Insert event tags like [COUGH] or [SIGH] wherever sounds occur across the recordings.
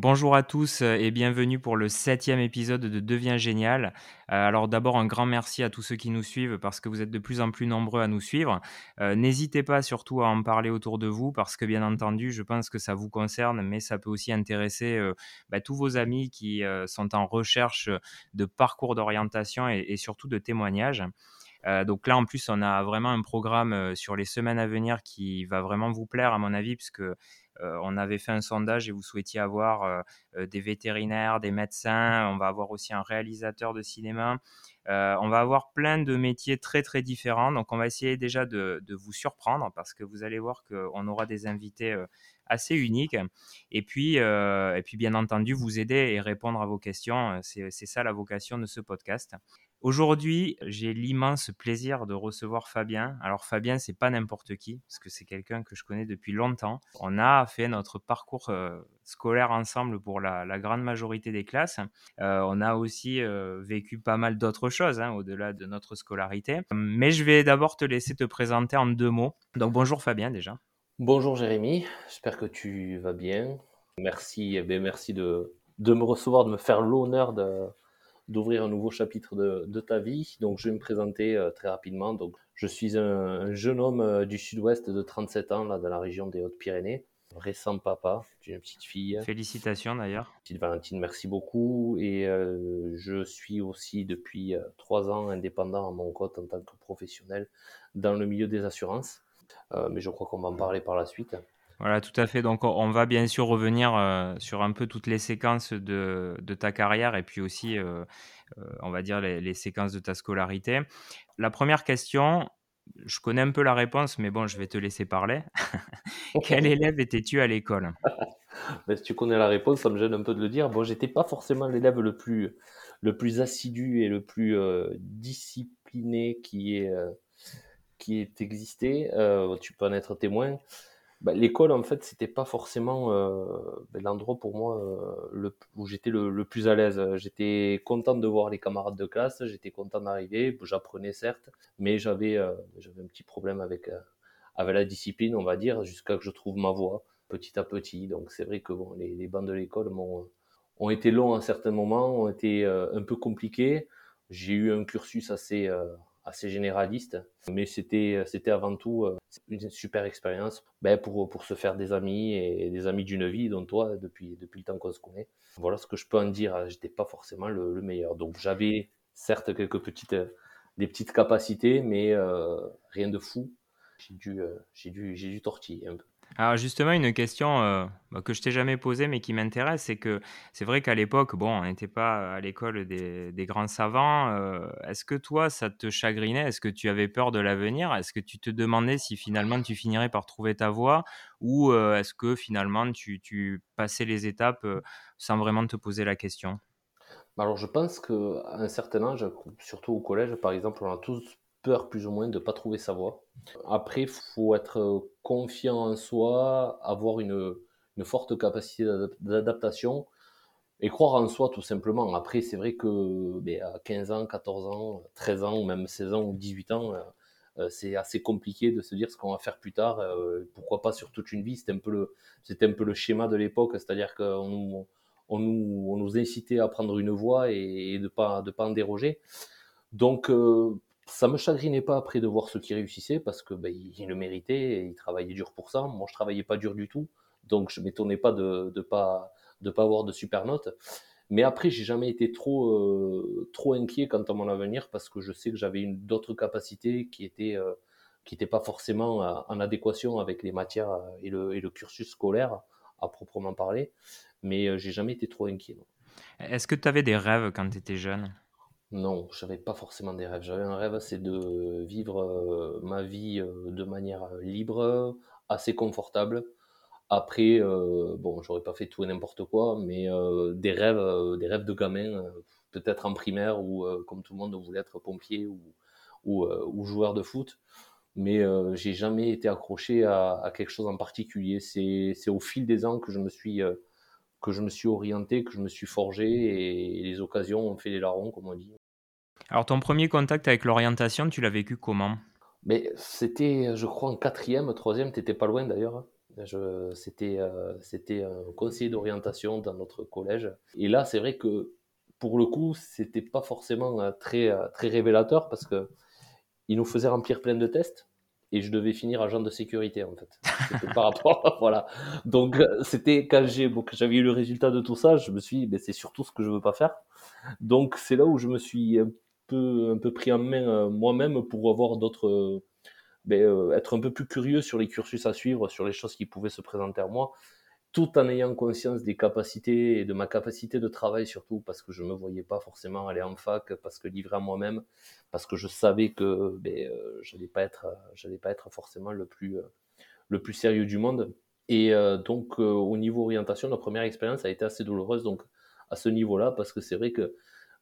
Bonjour à tous euh, et bienvenue pour le septième épisode de Deviens génial. Euh, alors d'abord un grand merci à tous ceux qui nous suivent parce que vous êtes de plus en plus nombreux à nous suivre. Euh, n'hésitez pas surtout à en parler autour de vous parce que bien entendu je pense que ça vous concerne mais ça peut aussi intéresser bah, tous vos amis qui sont en recherche de parcours d'orientation et, surtout de témoignages. donc là, en plus, on a vraiment un programme sur les semaines à venir qui va vraiment vous plaire, à mon avis, puisque on avait fait un sondage et vous souhaitiez avoir euh, euh, des vétérinaires, des médecins, on va avoir aussi un réalisateur de cinéma. on va avoir plein de métiers très très différents. Donc on va essayer déjà de, vous surprendre parce que vous allez voir qu'on aura des invités assez uniques. Et puis, et puis bien entendu, vous aider et répondre à vos questions. C'est ça la vocation de ce podcast. Aujourd'hui, j'ai l'immense plaisir de recevoir Fabien. Alors Fabien, c'est pas n'importe qui, parce que c'est quelqu'un que je connais depuis longtemps. On a fait notre parcours euh, scolaire ensemble pour la, grande majorité des classes. Euh, on a aussi euh, vécu pas mal d'autres choses hein, au-delà de notre scolarité. Mais je vais d'abord te laisser te présenter en deux mots. Donc bonjour Fabien déjà. Bonjour Jérémy, j'espère que tu vas bien. Merci, eh merci de me recevoir, de me faire l'honneur de d'ouvrir un nouveau chapitre de, ta vie. Donc, je vais me présenter euh, très rapidement. Donc, je suis un, jeune homme euh, du sud-ouest de 37 ans, là, dans la région des Hautes-Pyrénées. Récent papa d'une petite fille. Félicitations d'ailleurs. Petite Valentine, merci beaucoup. Et euh, je suis aussi depuis trois ans indépendant à mon compte en tant que professionnel dans le milieu des assurances. mais je crois qu'on va en parler par la suite. Voilà, tout à fait. Donc, on va bien sûr revenir euh, sur un peu toutes les séquences de, ta carrière et puis aussi, euh, euh, on va dire, les, séquences de ta scolarité. La première question, je connais un peu la réponse, mais bon, je vais te laisser parler. [LAUGHS] Quel élève étais-tu à l'école? [LAUGHS] Ben, Si tu connais la réponse, ça me gêne un peu de le dire. Bon, j'étais pas forcément l'élève le plus, le plus assidu et le plus discipliné qui est, qui est existé. tu peux en être témoin. Bah, l'école, en fait, c'était pas forcément euh, ben, l'endroit pour moi euh, le, où j'étais le, plus à l'aise. J'étais content de voir les camarades de classe, j'étais content d'arriver, j'apprenais certes, mais j'avais euh, j'avais un petit problème avec, avec la discipline, on va dire, jusqu'à que je trouve ma voie petit à petit. Donc c'est vrai que bon, les, les bancs de l'école ont été longs à certains moments, ont été un peu compliqués. J'ai eu un cursus assez assez généraliste, mais c'était c'était avant tout euh, une super expérience ben, pour pour se faire des amis et des amis d'une vie, dont toi depuis depuis le temps qu'on se connaît. Voilà ce que je peux en dire. J'étais pas forcément le, meilleur, donc j'avais certes quelques petites des petites capacités, mais euh, rien de fou. J'ai dû euh, j'ai dû j'ai dû tortiller un peu. Alors justement, une question euh, bah, que je t'ai jamais posée mais qui m'intéresse, c'est que c'est vrai qu'à l'époque, bon, on n'était pas à l'école des, grands savants. Euh, est-ce que toi, ça te chagrinait? Est-ce que tu avais peur de l'avenir? Est-ce que tu te demandais si finalement tu finirais par trouver ta voie? Ou euh, est-ce que finalement tu, tu, passais les étapes sans vraiment te poser la question? Bah, Alors je pense qu'à un certain âge, surtout au collège par exemple, on a tous plus ou moins de ne pas trouver sa voie. Après, il faut être confiant en soi, avoir une, forte capacité d'adaptation et croire en soi tout simplement. Après, c'est vrai que ben, à 15 ans, 14 ans, 13 ans, même 16 ans ou 18 ans, euh, euh, c'est assez compliqué de se dire ce qu'on va faire plus tard. Euh, pourquoi pas sur toute une vie C'était un peu le, c'était un peu le schéma de l'époque, c'est-à-dire qu'on nous, on nous, on nous incitait à prendre une voie et, de pas, de pas en déroger. Donc, ça me chagrinait pas après de voir ceux qui réussissaient parce que ben, ils le méritaient et ils travaillaient dur pour ça. Moi, je travaillais pas dur du tout, donc je m'étonnais pas de ne pas de pas avoir de super notes. Mais après, j'ai jamais été trop euh, trop inquiet quant à mon avenir parce que je sais que j'avais une d'autres capacités qui étaient euh, qui n'étaient pas forcément euh, en adéquation avec les matières et le, et le cursus scolaire à proprement parler. Mais j'ai jamais été trop inquiet. Est-ce que tu avais des rêves quand tu étais jeune? Non, je n'avais pas forcément des rêves. J'avais un rêve, c'est de vivre euh, ma vie euh, de manière euh, libre, assez confortable. Après, bon, j'aurais pas fait tout et n'importe quoi, mais des rêves, des rêves de gamin, peut-être en primaire ou comme tout le monde on voulait être pompier ou, ou, joueur de foot. Mais j'ai jamais été accroché à, quelque chose en particulier. C'est au fil des ans que je me suis que je me suis orienté, que je me suis forgé et les occasions ont fait les larrons, comme on dit. Alors, ton premier contact avec l'orientation, tu l'as vécu comment? Mais c'était, je crois, en quatrième, troisième, t'étais pas loin d'ailleurs. Je, c'était, euh, c'était un conseiller d'orientation dans notre collège. Et là, c'est vrai que pour le coup, c'était pas forcément euh, très, euh, très révélateur parce que il nous faisait remplir plein de tests et je devais finir agent de sécurité en fait. Par rapport, [LAUGHS] voilà. Donc c'était quand j'ai, bon, j'avais eu le résultat de tout ça, je me suis, dit, ben, c'est surtout ce que je veux pas faire. Donc c'est là où je me suis un peu, un peu pris en main moi-même pour avoir d'autres ben, euh, être un peu plus curieux sur les cursus à suivre, sur les choses qui pouvaient se présenter à moi, tout en ayant conscience des capacités et de ma capacité de travail surtout, parce que je ne me voyais pas forcément aller en fac, parce que livré à moi-même, parce que je savais que ben, euh, je n'allais pas, être, pas être forcément le plus, euh, le plus sérieux du monde. Et donc, au niveau orientation, la première expérience a été assez douloureuse donc, à ce niveau-là, parce que c'est vrai que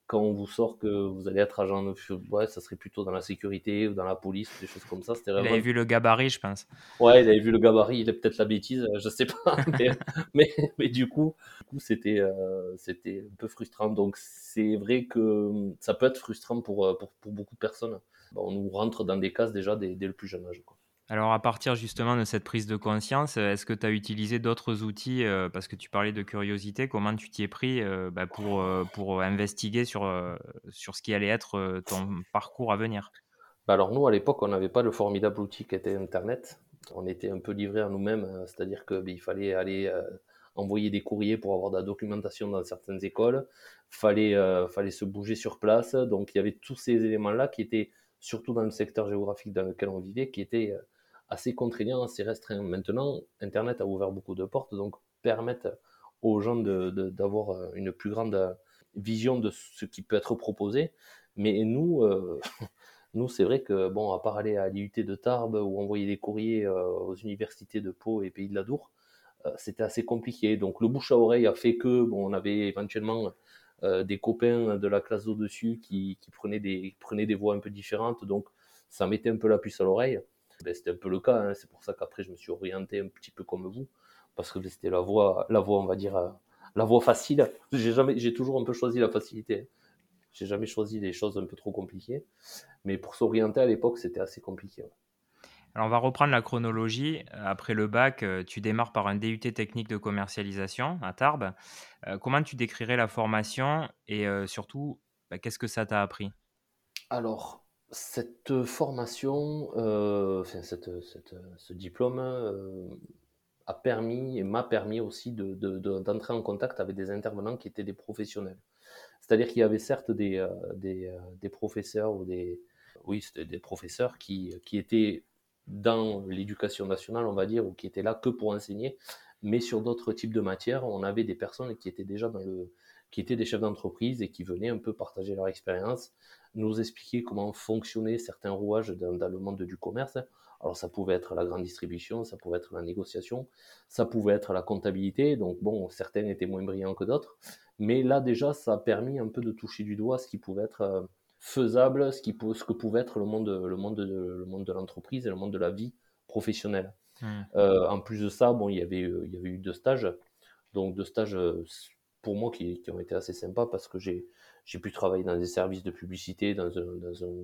quand on vous sort que vous allez être agent de ouais, ça serait plutôt dans la sécurité ou dans la police, des choses comme ça. C'était Il avait vu le gabarit, je pense. Ouais, il avait vu le gabarit, il a peut-être la bêtise, euh, je sais pas. [LAUGHS] mais, mais, du coup, c'était euh, c'était un peu frustrant. Donc c'est vrai que hum, ça peut être frustrant pour, euh, pour, pour beaucoup de personnes. on nous rentre dans des cases déjà dès, dès le plus jeune âge. Quoi. Alors à partir justement de cette prise de conscience, est-ce que tu as utilisé d'autres outils, euh, parce que tu parlais de curiosité, comment tu t'y es pris euh, bah, pour, euh, pour investiguer sur, sur ce qui allait être ton parcours à venir? Bah, Alors nous, à l'époque, on n'avait pas le formidable outil qui était Internet. On était un peu livré à nous-mêmes, c'est-à-dire qu'il bah, fallait aller envoyer des courriers pour avoir de la documentation dans certaines écoles, fallait, fallait se bouger sur place, donc il y avait tous ces éléments-là qui étaient, surtout dans le secteur géographique dans lequel on vivait, qui étaient assez contraignant, assez restreint. Maintenant, Internet a ouvert beaucoup de portes, donc permettent aux gens d'avoir de, une plus grande vision de ce qui peut être proposé. Mais nous, euh, [LAUGHS] nous c'est vrai que, bon, à part aller à l'IUT de Tarbes ou envoyer des courriers euh, aux universités de Pau et Pays de la Dour, euh, c'était assez compliqué. Donc le bouche à oreille a fait que, bon, on avait éventuellement des copains de la classe au-dessus qui, qui, prenaient, des, prenaient des voix un peu différentes, donc ça mettait un peu la puce à l'oreille. Ben, c'était un peu le cas, hein. c'est pour ça qu'après je me suis orienté un petit peu comme vous, parce que c'était la voie, la voie, on va dire, euh, la voie facile. J'ai jamais, j'ai toujours un peu choisi la facilité. J'ai jamais choisi des choses un peu trop compliquées, mais pour s'orienter à l'époque, c'était assez compliqué. Alors on va reprendre la chronologie. Après le bac, euh, tu démarres par un DUT technique de commercialisation à Tarbes. Euh, comment tu décrirais la formation et surtout, bah, qu'est-ce que ça t'a appris? Alors, cette formation, euh, enfin cette, ce diplôme euh, a permis et m'a permis aussi d'entrer de, de, en contact avec des intervenants qui étaient des professionnels. C'est-à-dire qu'il y avait certes des, euh, des, professeurs ou des, oui, des professeurs qui, qui étaient dans l'éducation nationale, on va dire, ou qui étaient là que pour enseigner, mais sur d'autres types de matières, on avait des personnes qui étaient déjà dans le, qui étaient des chefs d'entreprise et qui venaient un peu partager leur expérience, nous expliquer comment fonctionnaient certains rouages dans, le monde du commerce. Alors ça pouvait être la grande distribution, ça pouvait être la négociation, ça pouvait être la comptabilité. Donc bon, certains étaient moins brillants que d'autres, mais là déjà ça a permis un peu de toucher du doigt ce qui pouvait être euh, faisable, ce, qui, ce que pouvait être le monde, le monde, de, le monde de l'entreprise et le monde de la vie professionnelle. Mmh. Euh, en plus de ça, bon, il y avait, il y avait eu deux stages, donc deux stages euh, pour moi qui, ont été assez sympas parce que j'ai pu travailler dans des services de publicité, dans un, dans un,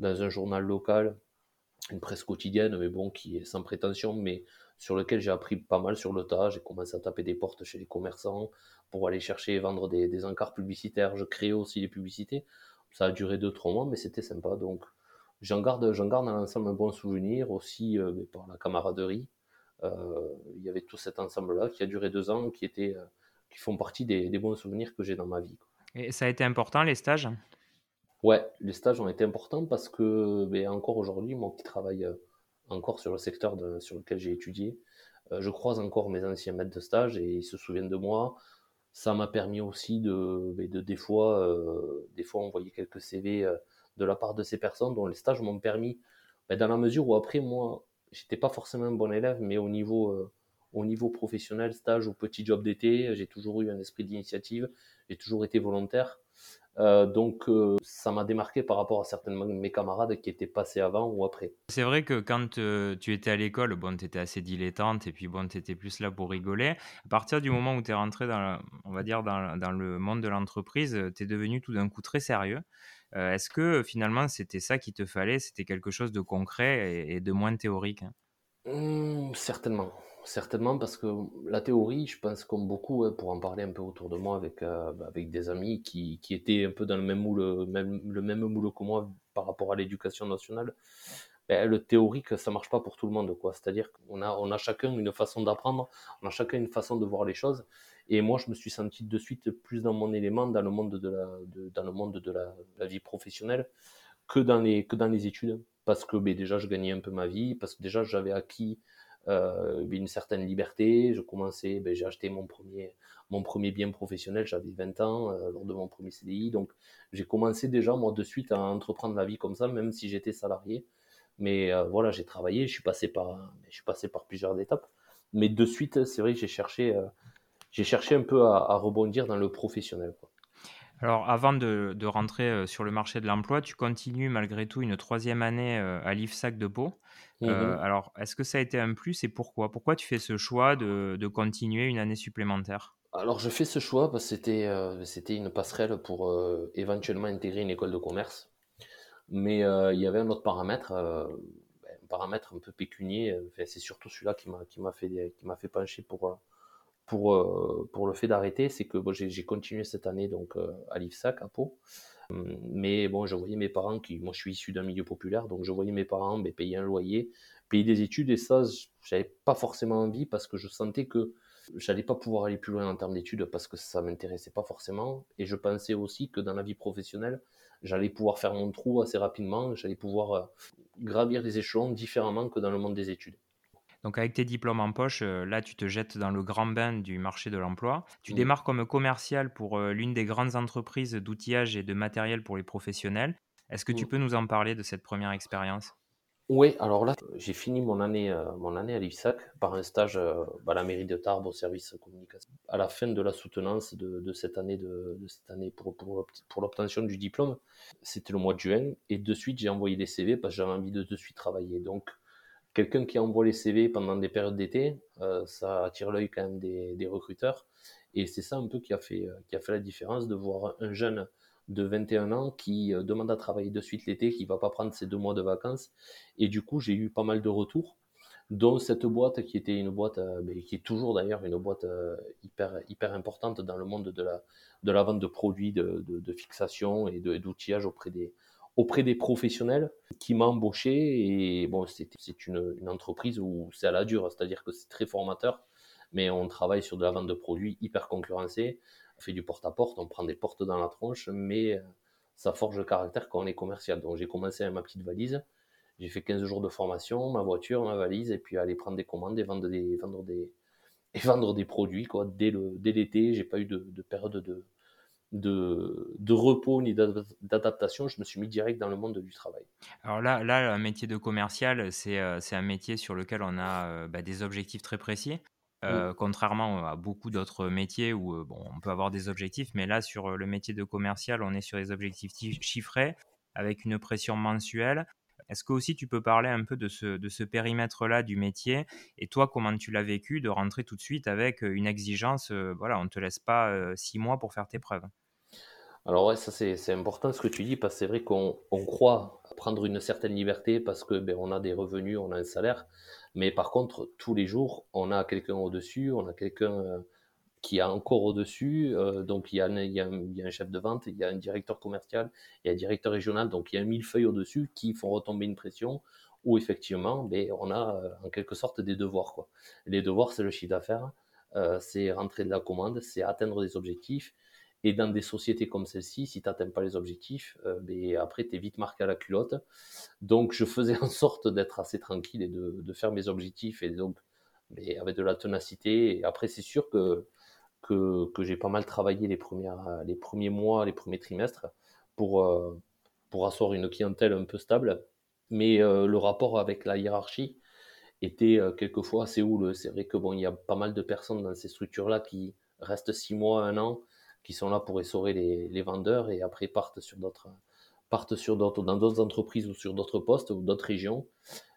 dans un journal local, une presse quotidienne, mais bon, qui est sans prétention, mais sur lequel j'ai appris pas mal sur le tas. J'ai commencé à taper des portes chez les commerçants pour aller chercher et vendre des, des encarts publicitaires. Je créais aussi les publicités. Ça a duré deux, trois mois, mais c'était sympa. Donc, j'en garde, j'en garde dans l'ensemble un bon souvenir aussi euh, par la camaraderie. Euh, il y avait tout cet ensemble-là qui a duré deux ans, qui était, euh, qui font partie des, des bons souvenirs que j'ai dans ma vie. Et ça a été important, les stages? Ouais, les stages ont été importants parce que, ben, encore aujourd'hui, moi qui travaille euh, encore sur le secteur sur lequel j'ai étudié, euh, je croise encore mes anciens maîtres de stage et ils se souviennent de moi. Ça m'a permis aussi de, ben, de des fois, euh, des fois envoyer quelques CV de la part de ces personnes dont les stages m'ont permis, ben, dans la mesure où après moi, j'étais pas forcément un bon élève, mais au niveau au niveau professionnel, stage ou petit job d'été, j'ai toujours eu un esprit d'initiative, j'ai toujours été volontaire. Euh, donc euh, ça m'a démarqué par rapport à certains de mes camarades qui étaient passés avant ou après. C'est vrai que quand euh, tu étais à l'école, bon, tu étais assez dilettante et puis bon, tu étais plus là pour rigoler. À partir du moment où tu es rentré dans, on va dire, dans, dans le monde de l'entreprise, tu es devenu tout d'un coup très sérieux. Est-ce que finalement c'était ça qui te fallait? C'était quelque chose de concret et, de moins théorique hein? Mmh, Certainement Certainement parce que la théorie, je pense comme beaucoup, pour en parler un peu autour de moi avec, euh, bah, avec des amis qui, qui étaient un peu dans le même moule, même, le même moule que moi par rapport à l'éducation nationale, ben, le théorique, ça marche pas pour tout le monde. C'est-à-dire qu'on a, on a chacun une façon d'apprendre, on a chacun une façon de voir les choses. Et moi, je me suis senti de suite plus dans mon élément, dans le monde de la, dans le monde de la, vie professionnelle, que dans les, que dans les études. Parce que ben, déjà, je gagnais un peu ma vie, parce que déjà, j'avais acquis euh, une certaine liberté. Je commençais, ben, j'ai acheté mon premier, mon premier bien professionnel, j'avais 20 ans, euh, lors de mon premier CDI. Donc, j'ai commencé déjà, moi, de suite à entreprendre la vie comme ça, même si j'étais salarié. Mais euh, voilà, j'ai travaillé, je suis, passé par, plusieurs étapes. Mais de suite, c'est vrai j'ai cherché, un peu à, rebondir dans le professionnel. Alors, avant de, de, rentrer euh, sur le marché de l'emploi, tu continues malgré tout une troisième année à l'IFSAC de Pau. Mmh alors, est-ce que ça a été un plus et pourquoi? Pourquoi tu fais ce choix de, de continuer une année supplémentaire? Alors je fais ce choix parce que c'était euh, c'était une passerelle pour euh, éventuellement intégrer une école de commerce. Mais euh, il y avait un autre paramètre, ben, un paramètre un peu pécunier. Enfin, c'est surtout celui-là qui m'a qui m'a fait qui m'a fait pencher pour pour pour le fait d'arrêter, c'est que bon, j'ai continué cette année donc à l'IFSAC à Pau. Mais bon, je voyais mes parents qui, moi je suis issu d'un milieu populaire, donc je voyais mes parents ben, payer un loyer, payer des études et ça, j'avais pas forcément envie parce que je sentais que j'allais pas pouvoir aller plus loin en termes d'études parce que ça m'intéressait pas forcément. Et je pensais aussi que dans la vie professionnelle, j'allais pouvoir faire mon trou assez rapidement, j'allais pouvoir euh, gravir les échelons différemment que dans le monde des études. Donc avec tes diplômes en poche, euh, là tu te jettes dans le grand bain du marché de l'emploi. Tu démarres comme commercial pour euh, l'une des grandes entreprises d'outillage et de matériel pour les professionnels. Est-ce que tu peux nous en parler de cette première expérience? Oui, alors là, j'ai fini mon année, euh, mon année à l'IFSAC par un stage euh, à la mairie de Tarbes au service communication. À la fin de la soutenance de, de cette année, de, de, cette année pour, pour, pour l'obtention du diplôme, c'était le mois de juin, et de suite j'ai envoyé des CV parce que j'avais envie de de suite travailler. Donc, quelqu'un qui envoie les CV pendant des périodes d'été, euh, ça attire l'œil quand même des, recruteurs, et c'est ça un peu qui a fait, qui a fait la différence de voir un jeune de 21 ans qui euh, demande à travailler de suite l'été, qui va pas prendre ses deux mois de vacances. Et du coup, j'ai eu pas mal de retours, dont cette boîte qui était une boîte, euh, qui est toujours d'ailleurs une boîte euh, hyper, hyper importante dans le monde de la, de la vente de produits de, de, fixation et d'outillage auprès des, auprès des professionnels qui m'a embauché. Et bon, c'est une, entreprise où c'est à la dure, c'est-à-dire que c'est très formateur, mais on travaille sur de la vente de produits hyper concurrencés on fait du porte-à-porte, on prend des portes dans la tronche, mais euh, ça forge le caractère quand on est commercial. Donc j'ai commencé avec ma petite valise, j'ai fait 15 jours de formation, ma voiture, ma valise, et puis aller prendre des commandes et vendre des, vendre des, et vendre des produits. Quoi. Dès, le, dès l'été, j'ai pas eu de, de période de, de, de, repos ni d'adaptation, je me suis mis direct dans le monde du travail. Alors là, là un métier de commercial, c'est, euh, un métier sur lequel on a euh, bah, des objectifs très précis. Mmh. contrairement à beaucoup d'autres métiers où bon, on peut avoir des objectifs, mais là, sur le métier de commercial, on est sur des objectifs chiffrés avec une pression mensuelle. Est-ce que aussi tu peux parler un peu de ce, périmètre-là du métier et toi, comment tu l'as vécu de rentrer tout de suite avec une exigence Voilà, on ne te laisse pas six mois pour faire tes preuves? Alors ouais, ça c'est important ce que tu dis parce que c'est vrai qu'on on croit prendre une certaine liberté parce que ben, on a des revenus, on a un salaire. Mais par contre, tous les jours, on a quelqu'un au-dessus, on a quelqu'un qui a encore au-dessus. Euh, donc, il y, a un, un, un, chef de vente, il y a un directeur commercial, il y a un directeur régional. Donc, il y a mille feuilles au-dessus qui font retomber une pression où effectivement, ben, on a euh, en quelque sorte des devoirs. Quoi. Les devoirs, c'est le chiffre d'affaires, euh, c'est rentrer de la commande, c'est atteindre des objectifs. Et dans des sociétés comme celle-ci, si tu n'atteins pas les objectifs, euh, ben après, tu es vite marqué à la culotte. Donc, je faisais [LAUGHS] en sorte d'être assez tranquille et de, faire mes objectifs et donc mais ben, avec de la ténacité. Et après, c'est sûr que, que, j'ai pas mal travaillé les, premières, les premiers mois, les premiers trimestres pour, euh, pour asseoir une clientèle un peu stable. Mais euh, le rapport avec la hiérarchie était euh, quelquefois assez houleux. C'est vrai que bon, y a pas mal de personnes dans ces structures-là qui restent six mois, un an, qui sont là pour essorer les, les vendeurs et après partent sur partent sur dans d'autres entreprises ou sur d'autres postes ou d'autres régions.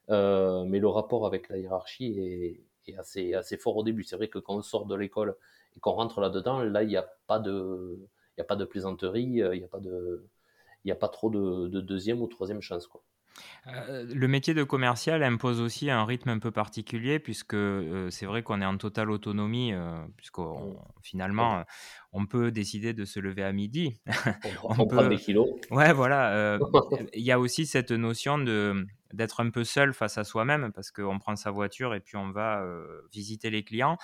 Euh, mais le rapport avec la hiérarchie est, est, assez assez fort au début. C'est vrai que quand on sort de l'école et qu'on rentre là-dedans, là il n'y a pas de a pas de plaisanterie, il n'y a pas a pas trop de, de, deuxième ou troisième chance. Heu, le métier de commercial impose aussi un rythme un peu particulier puisque, heu, c'est vrai qu'on est en totale autonomie, heu, puisqu'on On on finalement, heu, on peut décider de se lever à midi. on [LAUGHS] prend On on prend peut des kilos. ouais, voilà, [LAUGHS] il y a aussi cette notion de d'être un peu seul face à soi-même parce qu'on prend sa voiture et puis on va, visiter les clients.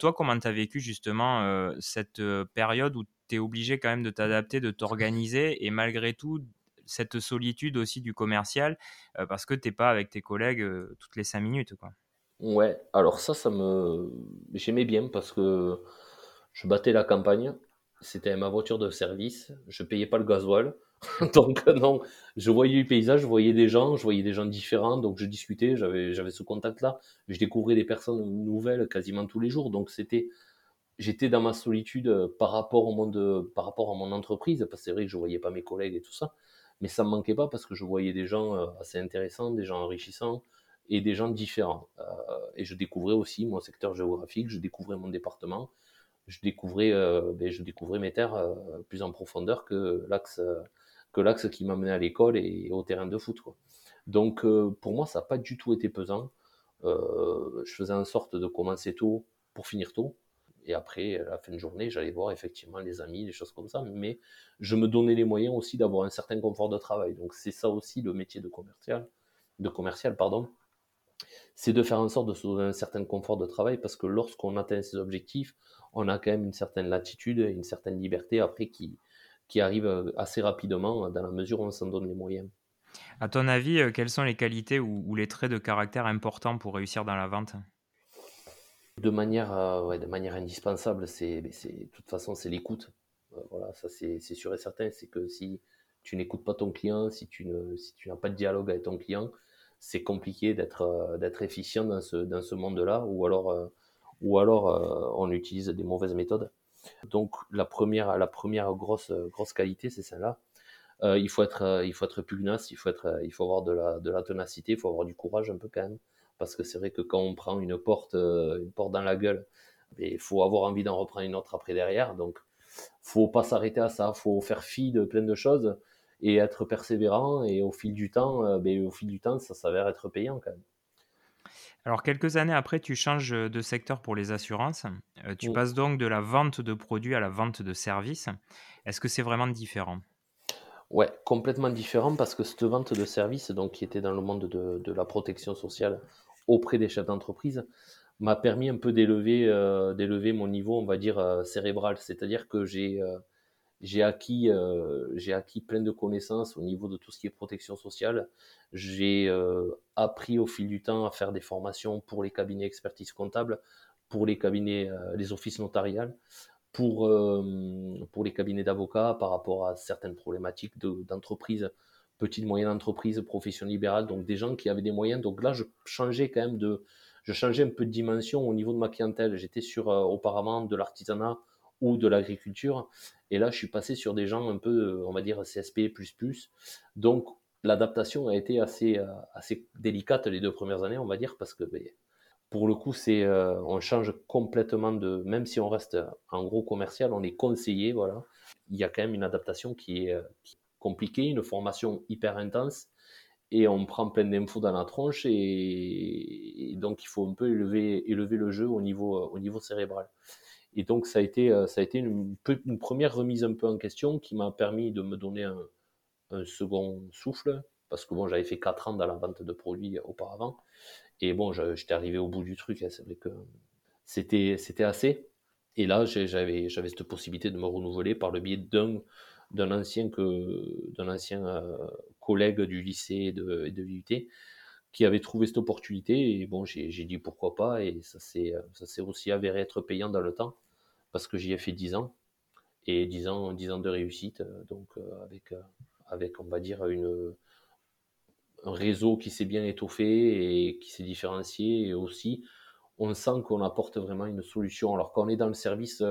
Toi, comment tu as vécu justement, cette, période où tu es obligé quand même de t'adapter, de t'organiser et malgré tout, cette solitude aussi du commercial, heu, parce que tu es pas avec tes collègues, heu, toutes les 5 minutes, quoi? Ouais, alors ça, ça me j'aimais bien parce que je battais la campagne. C'était ma voiture de service. Je payais pas le gasoil. [LAUGHS] Donc euh, non, je voyais le paysage, je voyais des gens, je voyais des gens différents, donc je discutais, j'avais j'avais ce contact-là. Je découvrais des personnes nouvelles quasiment tous les jours. Donc c'était j'étais dans ma solitude, par rapport au monde, par rapport à mon entreprise, parce que c'est vrai que je voyais pas mes collègues et tout ça, mais ça me manquait pas parce que je voyais des gens, heu, assez intéressants, des gens enrichissants et des gens différents. Heu et je découvrais aussi mon secteur géographique, je découvrais mon département, je découvrais, je découvrais mes terres, plus en profondeur que l'axe, que l'axe qui m'amenait à l'école et au terrain de foot. Donc pour moi, ça a pas du tout été pesant. Je faisais en sorte de commencer tôt pour finir tôt et après, à la fin de journée, j'allais voir effectivement les amis, des choses comme ça, mais je me donnais les moyens aussi d'avoir un certain confort de travail. Donc c'est ça aussi le métier de commercial, de commercial, pardon, c'est de faire en sorte de se donner un certain confort de travail parce que lorsqu'on atteint ses objectifs, on a quand même une certaine latitude une certaine liberté après qui, qui arrive euh, assez rapidement dans la mesure où on s'en donne les moyens. À ton avis, heu, quelles sont les qualités ou les traits de caractère importants pour réussir dans la vente? De manière, euh, ouais, de manière indispensable, c'est, de toute façon, c'est l'écoute. Euh, voilà, ça c'est, sûr et certain. C'est que si tu n'écoutes pas ton client, si tu ne, si tu n'as pas de dialogue avec ton client, c'est compliqué d'être, euh, d'être efficient dans ce, dans ce monde-là, ou alors, ou alors on utilise des mauvaises méthodes. Donc la première, la première grosse, grosse qualité, c'est celle-là. Il faut être, il faut être pugnace, il faut être, il faut avoir de la, de la ténacité, il faut avoir du courage un peu quand même, parce que c'est vrai que quand on prend une porte, euh, une porte dans la gueule, il faut avoir envie d'en reprendre une autre après derrière. Donc, faut pas s'arrêter à ça, faut faire fi de plein de choses et être persévérant. Et au fil du temps, euh, ben, au fil du temps, ça s'avère être payant quand même. Alors quelques années après, tu changes, de secteur pour les assurances. Heu, tu Mm. passes donc de la vente de produits à la vente de services. Est-ce que c'est vraiment différent? Ouais, complètement différent parce que cette vente de services, donc qui était dans le monde de, de la protection sociale auprès des chefs d'entreprise, m'a permis un peu d'élever euh, d'élever mon niveau, on va dire, euh, cérébral. C'est-à-dire que j'ai euh, j'ai acquis, j'ai acquis plein de connaissances au niveau de tout ce qui est protection sociale. J'ai appris au fil du temps à faire des formations pour les cabinets expertise comptable, pour les cabinets, les offices notariales, pour, pour les cabinets d'avocats par rapport à certaines problématiques de- d'entreprise, petites, moyennes entreprises, profession libérale, donc des gens qui avaient des moyens. Donc là, je changeais quand même de, je changeais un peu de dimension au niveau de ma clientèle. J'étais sur euh, auparavant de l'artisanat ou de l'agriculture, et là, je suis passé sur des gens un peu, euh, on va dire, CSP++. Donc, l'adaptation a été assez, euh, assez délicate les deux premières années, on va dire, parce que ben, pour le coup, c'est, on change complètement de, même si on reste en gros commercial, on est conseillé, voilà. Il y a quand même une adaptation qui est, qui est compliquée, une formation hyper intense, et on prend plein d'infos dans la tronche, et, donc il faut un peu élever, élever le jeu au niveau, euh, au niveau cérébral. Et donc ça a été, euh, ça a été une, première remise un peu en question qui m'a permis de me donner un, second souffle, parce que bon, j'avais fait 4 ans dans la vente de produits auparavant, et bon, j'étais arrivé au bout du truc, hein, c'était, assez. Et là, j'avais cette possibilité de me renouveler par le biais d'un, d'un ancien, que, ancien euh, collègue du lycée de, de l'UT qui avait trouvé cette opportunité. Et bon, j'ai, dit pourquoi pas. Et ça s'est, ça s'est aussi avéré être payant dans le temps parce que j'y ai fait 10 ans. Et 10 ans, 10 ans de réussite, donc euh, avec, euh, avec, on va dire, un réseau qui s'est bien étoffé et qui s'est différencié. Et aussi, on sent qu'on apporte vraiment une solution. Alors quand on est dans le service,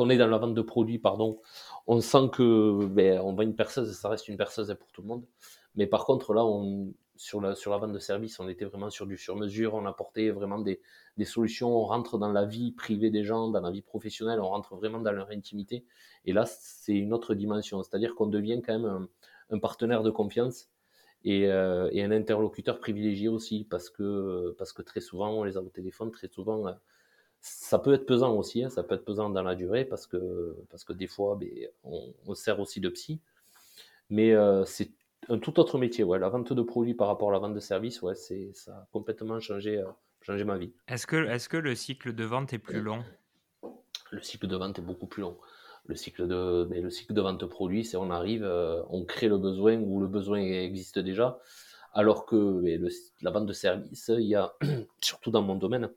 euh, quand on est dans la vente de produits, pardon, on sent que ben, on vend une perceuse, ça reste une perceuse pour tout le monde. Mais par contre, là, sur, la, vente de service, on était vraiment sur du sur-mesure, on apportait vraiment des, solutions, on rentre dans la vie privée des gens, dans la vie professionnelle, on rentre vraiment dans leur intimité. Et là, c'est une autre dimension, c'est-à-dire qu'on devient quand même un, partenaire de confiance et, et, un interlocuteur privilégié aussi, parce que, parce que très souvent, on les a au téléphone, très souvent, ça peut être pesant aussi, hein, ça peut être pesant dans la durée, parce que, parce que des fois, ben, on, on, sert aussi de psy. Mais c'est un tout autre métier. Ouais. La vente de produits par rapport à la vente de services, ouais, ça a complètement changé, euh, changé ma vie. Est-ce que, est que le cycle de vente est plus long? Le cycle de vente est beaucoup plus long. Le cycle de, mais le cycle de vente produit, c'est on arrive, euh, on crée le besoin ou le besoin existe déjà. Alors que le, la vente de services, il y a, [CLEARS THROAT] surtout dans mon domaine,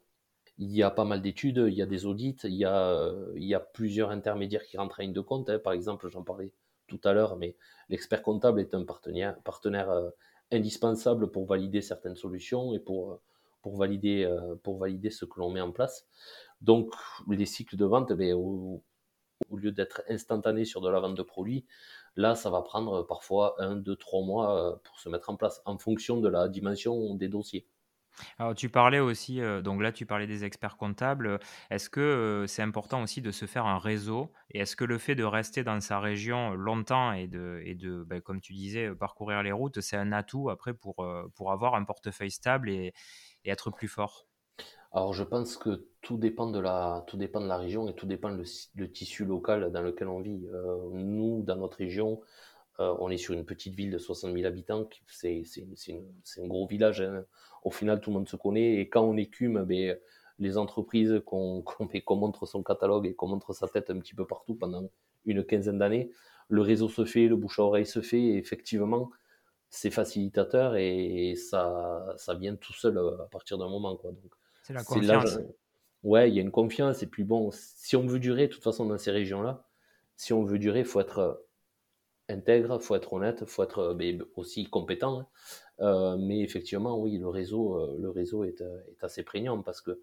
il y a pas mal d'études, il y a des audits, il y a, euh, plusieurs intermédiaires qui rentrent en ligne de compte. Hein. Par exemple, j'en parlais tout à l'heure, mais l'expert comptable est un partenaire, euh, indispensable pour valider certaines solutions et pour, euh, pour, valider, ce que l'on met en place. Donc, les cycles de vente, eh au, au, lieu d'être instantanés sur de la vente de produits, là, ça va prendre parfois un, deux, trois mois pour se mettre en place en fonction de la dimension des dossiers. Alors tu parlais aussi, donc là tu parlais des experts comptables. Est-ce que, c'est important aussi de se faire un réseau? Et est-ce que le fait de rester dans sa région longtemps et de et de, bah, comme tu disais, parcourir les routes, c'est un atout après pour, pour avoir un portefeuille stable et être plus fort? Alors je pense que tout dépend de la tout dépend de la région et tout dépend le tissu local dans lequel on vit. nous, dans notre région, on est sur une petite ville de 60 000 habitants, c'est un gros village, hein au final, tout le monde se connaît. Et quand on écume, ben, les entreprises [LAUGHS] qu'on montre son catalogue et qu'on montre sa tête un petit peu partout pendant une quinzaine d'années, le réseau se fait, le bouche à oreille se fait, et effectivement, c'est facilitateur et ça, ça vient tout seul à partir d'un moment. C'est la confiance. ouais, il y a une confiance. Et puis bon, si on veut durer, de toute façon, dans ces régions-là, si on veut durer, il faut être intègre, faut être honnête, faut être euh, aussi compétent. Hein. Euh, mais effectivement, oui, le réseau, euh, le réseau est, est, assez prégnant parce que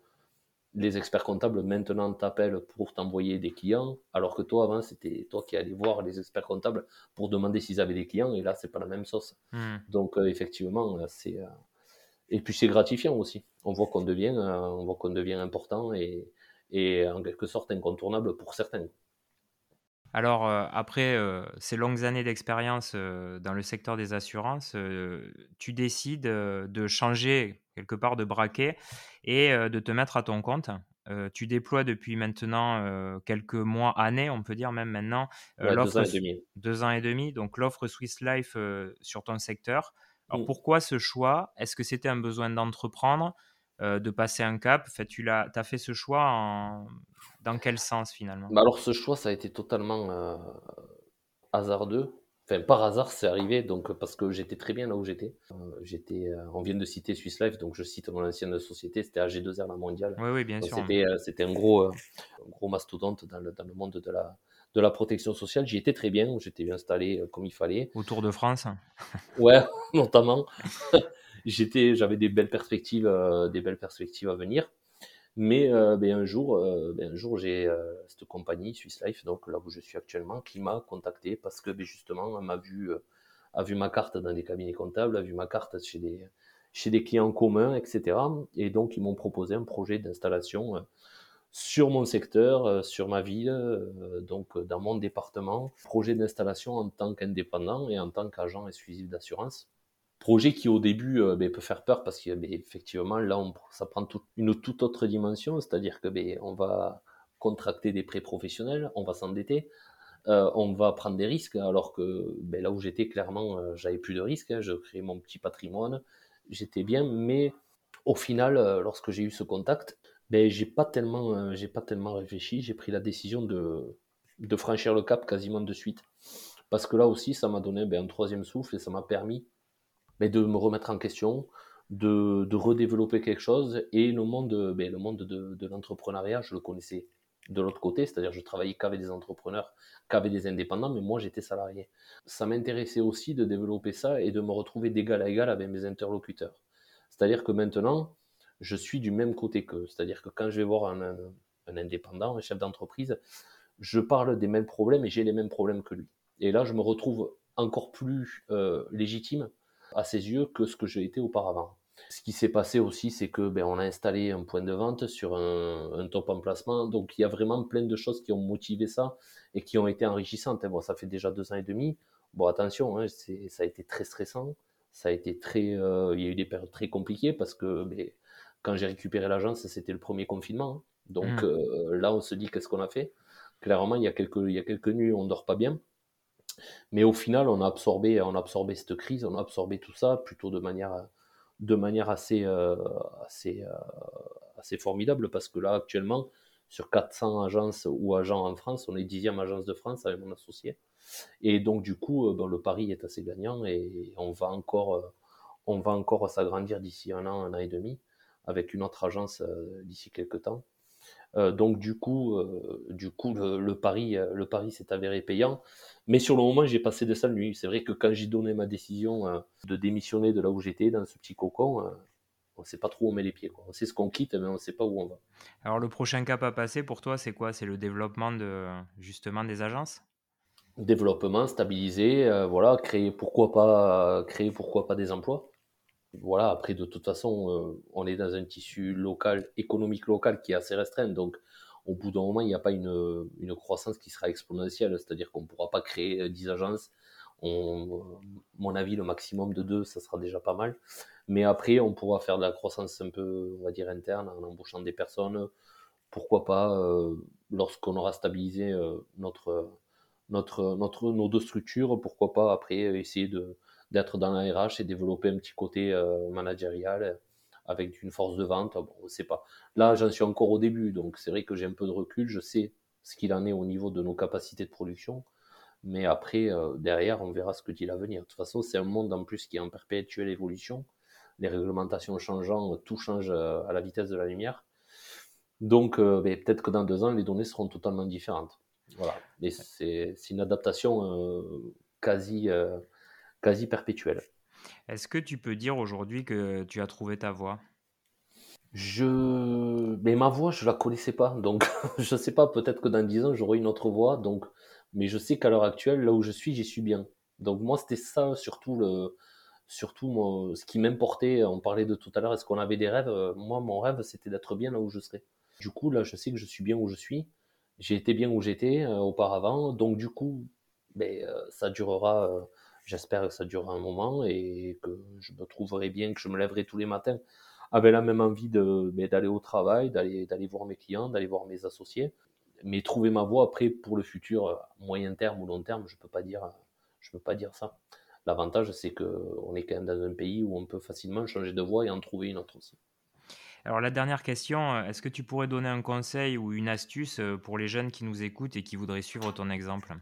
les experts comptables maintenant t'appellent pour t'envoyer des clients, alors que toi avant c'était toi qui allais voir les experts comptables pour demander s'ils avaient des clients, et là c'est pas la même sauce. Hmm. Donc effectivement, c'est et puis c'est gratifiant aussi. On voit qu'on devient, on voit qu'on devient important et, et en quelque sorte incontournable pour certains. Alors, après, ces longues années d'expérience, dans le secteur des assurances, tu décides, de changer quelque part de braquet et de te mettre à ton compte. tu déploies depuis maintenant, quelques mois, années, on peut dire même maintenant, 2 ans et demi. 2 ans et demi, donc l'offre Swiss Life, sur ton secteur. Alors mmh. pourquoi ce choix? Est-ce que c'était un besoin d'entreprendre, de passer un cap? Enfin, tu as fait ce choix en dans quel sens finalement? Bah Alors ce choix, ça a été totalement euh, hasardeux. Enfin, par hasard, c'est arrivé, donc parce que j'étais très bien là où j'étais. Euh, j'étais, euh, on vient de citer Swiss Life, donc je cite mon ancienne société, c'était AG2R la mondiale. Oui, oui, bien sûr. C'était, un gros, un gros mastodonte dans le, dans le monde de la, de la protection sociale. J'y étais très bien, j'étais bien installé comme il fallait. Autour de France. ouais, [LAUGHS] notamment. [LAUGHS] j'avais des belles perspectives, des belles perspectives à venir. Mais euh, ben, un jour, euh, ben, un jour j'ai euh, cette compagnie Swiss Life, donc là où je suis actuellement, qui m'a contacté parce que ben, justement, elle m'a vu, a vu ma carte dans des cabinets comptables, a vu ma carte chez des, chez des clients communs, etc. Et donc, ils m'ont proposé un projet d'installation sur mon secteur, sur ma ville, donc dans mon département, projet d'installation en tant qu'indépendant et en tant qu'agent exclusif d'assurance. Projet qui au début euh, ben, peut faire peur parce qu'effectivement ben, là on, ça prend une toute autre dimension, c'est-à-dire que ben, on va contracter des prêts professionnels, on va s'endetter, euh, on va prendre des risques. Alors que là où j'étais clairement euh, j'avais plus de risques, hein, je créais mon petit patrimoine, j'étais bien, mais au final lorsque j'ai eu ce contact, ben, j'ai pas tellement j'ai pas tellement réfléchi, j'ai pris la décision de, franchir le cap quasiment de suite. Parce que là aussi ça m'a donné un troisième souffle et ça m'a permis mais de me remettre en question, de, redévelopper quelque chose. Et le monde, ben, le monde de, l'entrepreneuriat, je le connaissais de l'autre côté, c'est-à-dire je travaillais qu'avec des entrepreneurs, qu'avec des indépendants, mais moi j'étais salarié. Ça m'intéressait aussi de développer ça et de me retrouver d'égal à égal avec mes interlocuteurs. C'est-à-dire que maintenant, je suis du même côté qu'eux. C'est-à-dire que quand je vais voir un, un, indépendant, un chef d'entreprise, je parle des mêmes problèmes et j'ai les mêmes problèmes que lui. Et là, je me retrouve encore plus euh, légitime à ses yeux que ce que j'ai été auparavant. Ce qui s'est passé aussi, c'est que ben, on a installé un point de vente sur un, top emplacement. Donc il y a vraiment plein de choses qui ont motivé ça et qui ont été enrichissantes. Bon, ça fait déjà deux ans et demi. Bon, attention, hein, ça a été très stressant. ça a été très, euh, il y a eu des périodes très compliquées parce que mais, quand j'ai récupéré l'agence, c'était le premier confinement. Hein. Donc mmh. là, on se dit qu'est-ce qu'on a fait? Clairement, il y a quelques, il y a quelques nuits, on dort pas bien. Mais au final, on a absorbé, on a absorbé cette crise, on a absorbé tout ça plutôt de manière, de manière assez, assez, assez formidable parce que là, actuellement, sur 400 agences ou agents en France, on est dixième agence de France avec mon associé. Et donc, du coup, euh, le pari est assez gagnant et on va encore, euh, on va encore s'agrandir d'ici un an, un an et demi, avec une autre agence euh, d'ici quelques temps. Donc du coup, du coup le, pari, le pari s'est avéré payant. Mais sur le moment, j'ai passé de sales nuits. C'est vrai que quand j'ai donné ma décision de démissionner de là où j'étais, dans ce petit cocon, on ne sait pas trop où on met les pieds. Quoi. On sait ce qu'on quitte, mais on ne sait pas où on va. Alors le prochain cap à passer pour toi, c'est quoi? C'est le développement de justement des agences? Développement, stabiliser, euh, voilà, créer pourquoi pas, créer pourquoi pas des emplois. Voilà. Après, de toute façon, euh, on est dans un tissu local, économique local qui est assez restreint, donc au bout d'un moment, il n'y a pas une, croissance qui sera exponentielle, c'est-à-dire qu'on ne pourra pas créer 10 agences. On, mon avis, le maximum de deux, ça sera déjà pas mal. Mais après, on pourra faire de la croissance un peu, on va dire, interne en embauchant des personnes. Pourquoi pas, euh, lorsqu'on aura stabilisé euh, nos deux structures, pourquoi pas après essayer de, d'être dans la RH et développer un petit côté euh, managérial avec une force de vente. Bon, on sait pas. Là, j'en suis encore au début, donc c'est vrai que j'ai un peu de recul. Je sais ce qu'il en est au niveau de nos capacités de production. Mais après, derrière, on verra ce que dit l'avenir. De toute façon, c'est un monde en plus qui est en perpétuelle évolution les réglementations changeant, tout change euh, à la vitesse de la lumière. Donc, euh, ben, peut-être que dans deux ans, les données seront totalement différentes. Voilà. Mais c'est une adaptation euh, quasi, quasi perpétuelle. Est-ce que tu peux dire aujourd'hui que tu as trouvé ta voie je, mais ma voix, je la connaissais pas, donc [LAUGHS] je sais pas. Peut-être que dans dix ans, j'aurai une autre voix. Donc, mais je sais qu'à l'heure actuelle, là où je suis, j'y suis bien. Donc moi, c'était ça surtout le, surtout ce qui m'importait, on parlait de tout à l'heure, est-ce qu'on avait des rêves? Euh, Moi, mon rêve, c'était d'être bien là où je serais. Du coup, là, je sais que je suis bien où je suis. J'ai été bien où j'étais euh, auparavant. Donc, du coup, ben, euh, ça durera, j'espère que ça durera un moment et que je me trouverai bien, que je me lèverai tous les matins avec la même envie ben, d'aller au travail, d'aller, voir mes clients, d'aller voir mes associés. Mais trouver ma voie après pour le futur, moyen terme ou long terme, je peux pas dire, je peux pas dire ça. L'avantage, c'est qu'on est quand même dans un pays où on peut facilement changer de voie et en trouver une autre aussi. Alors la dernière question, est-ce que tu pourrais donner un conseil ou une astuce euh, pour les jeunes qui nous écoutent et qui voudraient suivre ton exemple?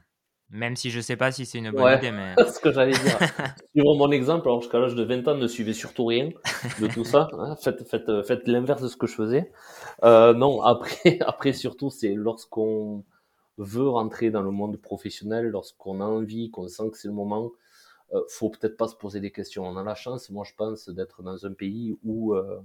Même si je ne sais pas si c'est une bonne idée, mais... [LAUGHS] ce que j'allais dire. [LAUGHS] suivre mon exemple, alors jusqu'à l'âge de 20 ans, ne suivez surtout rien de tout ça. [LAUGHS] Hein. Faites, faites, faites l'inverse de ce que je faisais. Euh, non, après, après surtout, c'est lorsqu'on veut rentrer dans le monde professionnel, lorsqu'on a envie, qu'on sent que c'est le moment, euh, faut peut-être pas se poser des questions. On a la chance, moi je pense, d'être dans un pays où, euh,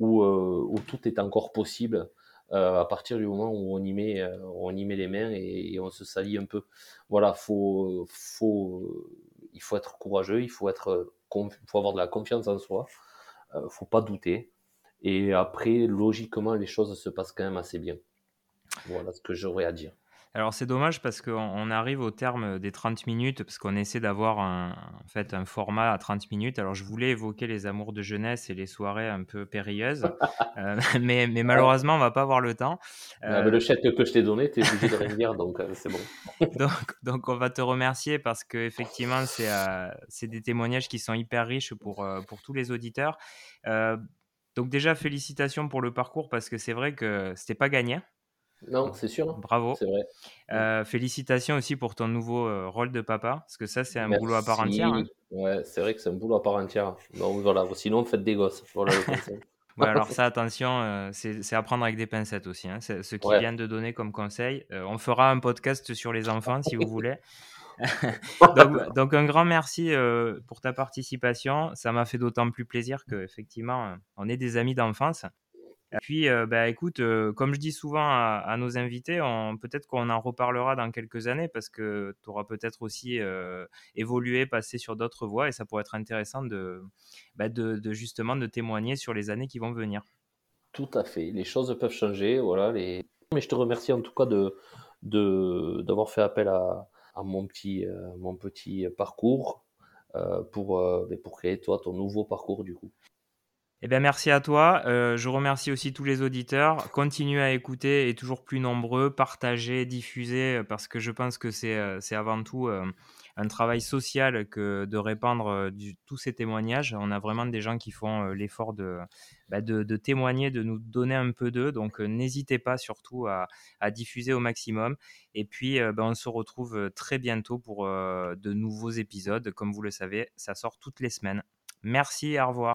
où, euh, où, tout est encore possible. À partir du moment où on y met, on y met les mains et, on se salit un peu. Voilà, faut, faut, il faut être courageux, il faut être, faut avoir de la confiance en soi, faut pas douter. Et après, logiquement, les choses se passent quand même assez bien. Voilà ce que j'aurais à dire. Alors c'est dommage parce qu'on arrive au terme des 30 minutes, parce qu'on essaie d'avoir un, en fait, un format à 30 minutes. Alors je voulais évoquer les amours de jeunesse et les soirées un peu périlleuses, [LAUGHS] euh, mais, mais, malheureusement on va pas avoir le temps. Euh, le chèque que je t'ai donné, tu es obligé de rien dire, donc euh, c'est bon. [LAUGHS] donc, donc on va te remercier parce qu'effectivement c'est c'est des témoignages qui sont hyper riches pour, pour tous les auditeurs. donc déjà félicitations pour le parcours parce que c'est vrai que c'était pas gagné. Non, c'est sûr. Bravo. C'est vrai. Euh, félicitations aussi pour ton nouveau euh, rôle de papa, parce que ça, c'est un boulot à part entière. Hein. Ouais, c'est vrai que c'est un boulot à part entière. Donc voilà, sinon, faites des gosses. Voilà le conseil. [LAUGHS] ouais, alors ça, attention, euh, c'est à prendre avec des pincettes aussi. Hein. Ce qui vient de donner comme conseil. on fera un podcast sur les enfants si vous voulez. [LAUGHS] donc, donc, un grand merci pour ta participation. Ça m'a fait d'autant plus plaisir qu'effectivement, on est des amis d'enfance. Puis, euh, bah, écoute, euh, comme je dis souvent à, nos invités, peut-être qu'on en reparlera dans quelques années parce que tu auras peut-être aussi euh, évolué, passé sur d'autres voies et ça pourrait être intéressant bah, de, justement de témoigner sur les années qui vont venir. Tout à fait. Les choses peuvent changer. Voilà. Mais je te remercie en tout cas de, de, d'avoir fait appel à, mon, petit, mon petit parcours pour, pour créer toi ton nouveau parcours du coup. Eh bien, merci à toi. Euh, je remercie aussi tous les auditeurs. Continuez à écouter et toujours plus nombreux, partagez, diffusez, euh, parce que je pense que c'est euh, avant tout un travail social que de répandre tous ces témoignages. On a vraiment des gens qui font l'effort bah, de, témoigner, de nous donner un peu d'eux. Donc, n'hésitez pas surtout à, diffuser au maximum. Et puis, bah, on se retrouve très bientôt pour de nouveaux épisodes. Comme vous le savez, ça sort toutes les semaines. Merci, au revoir.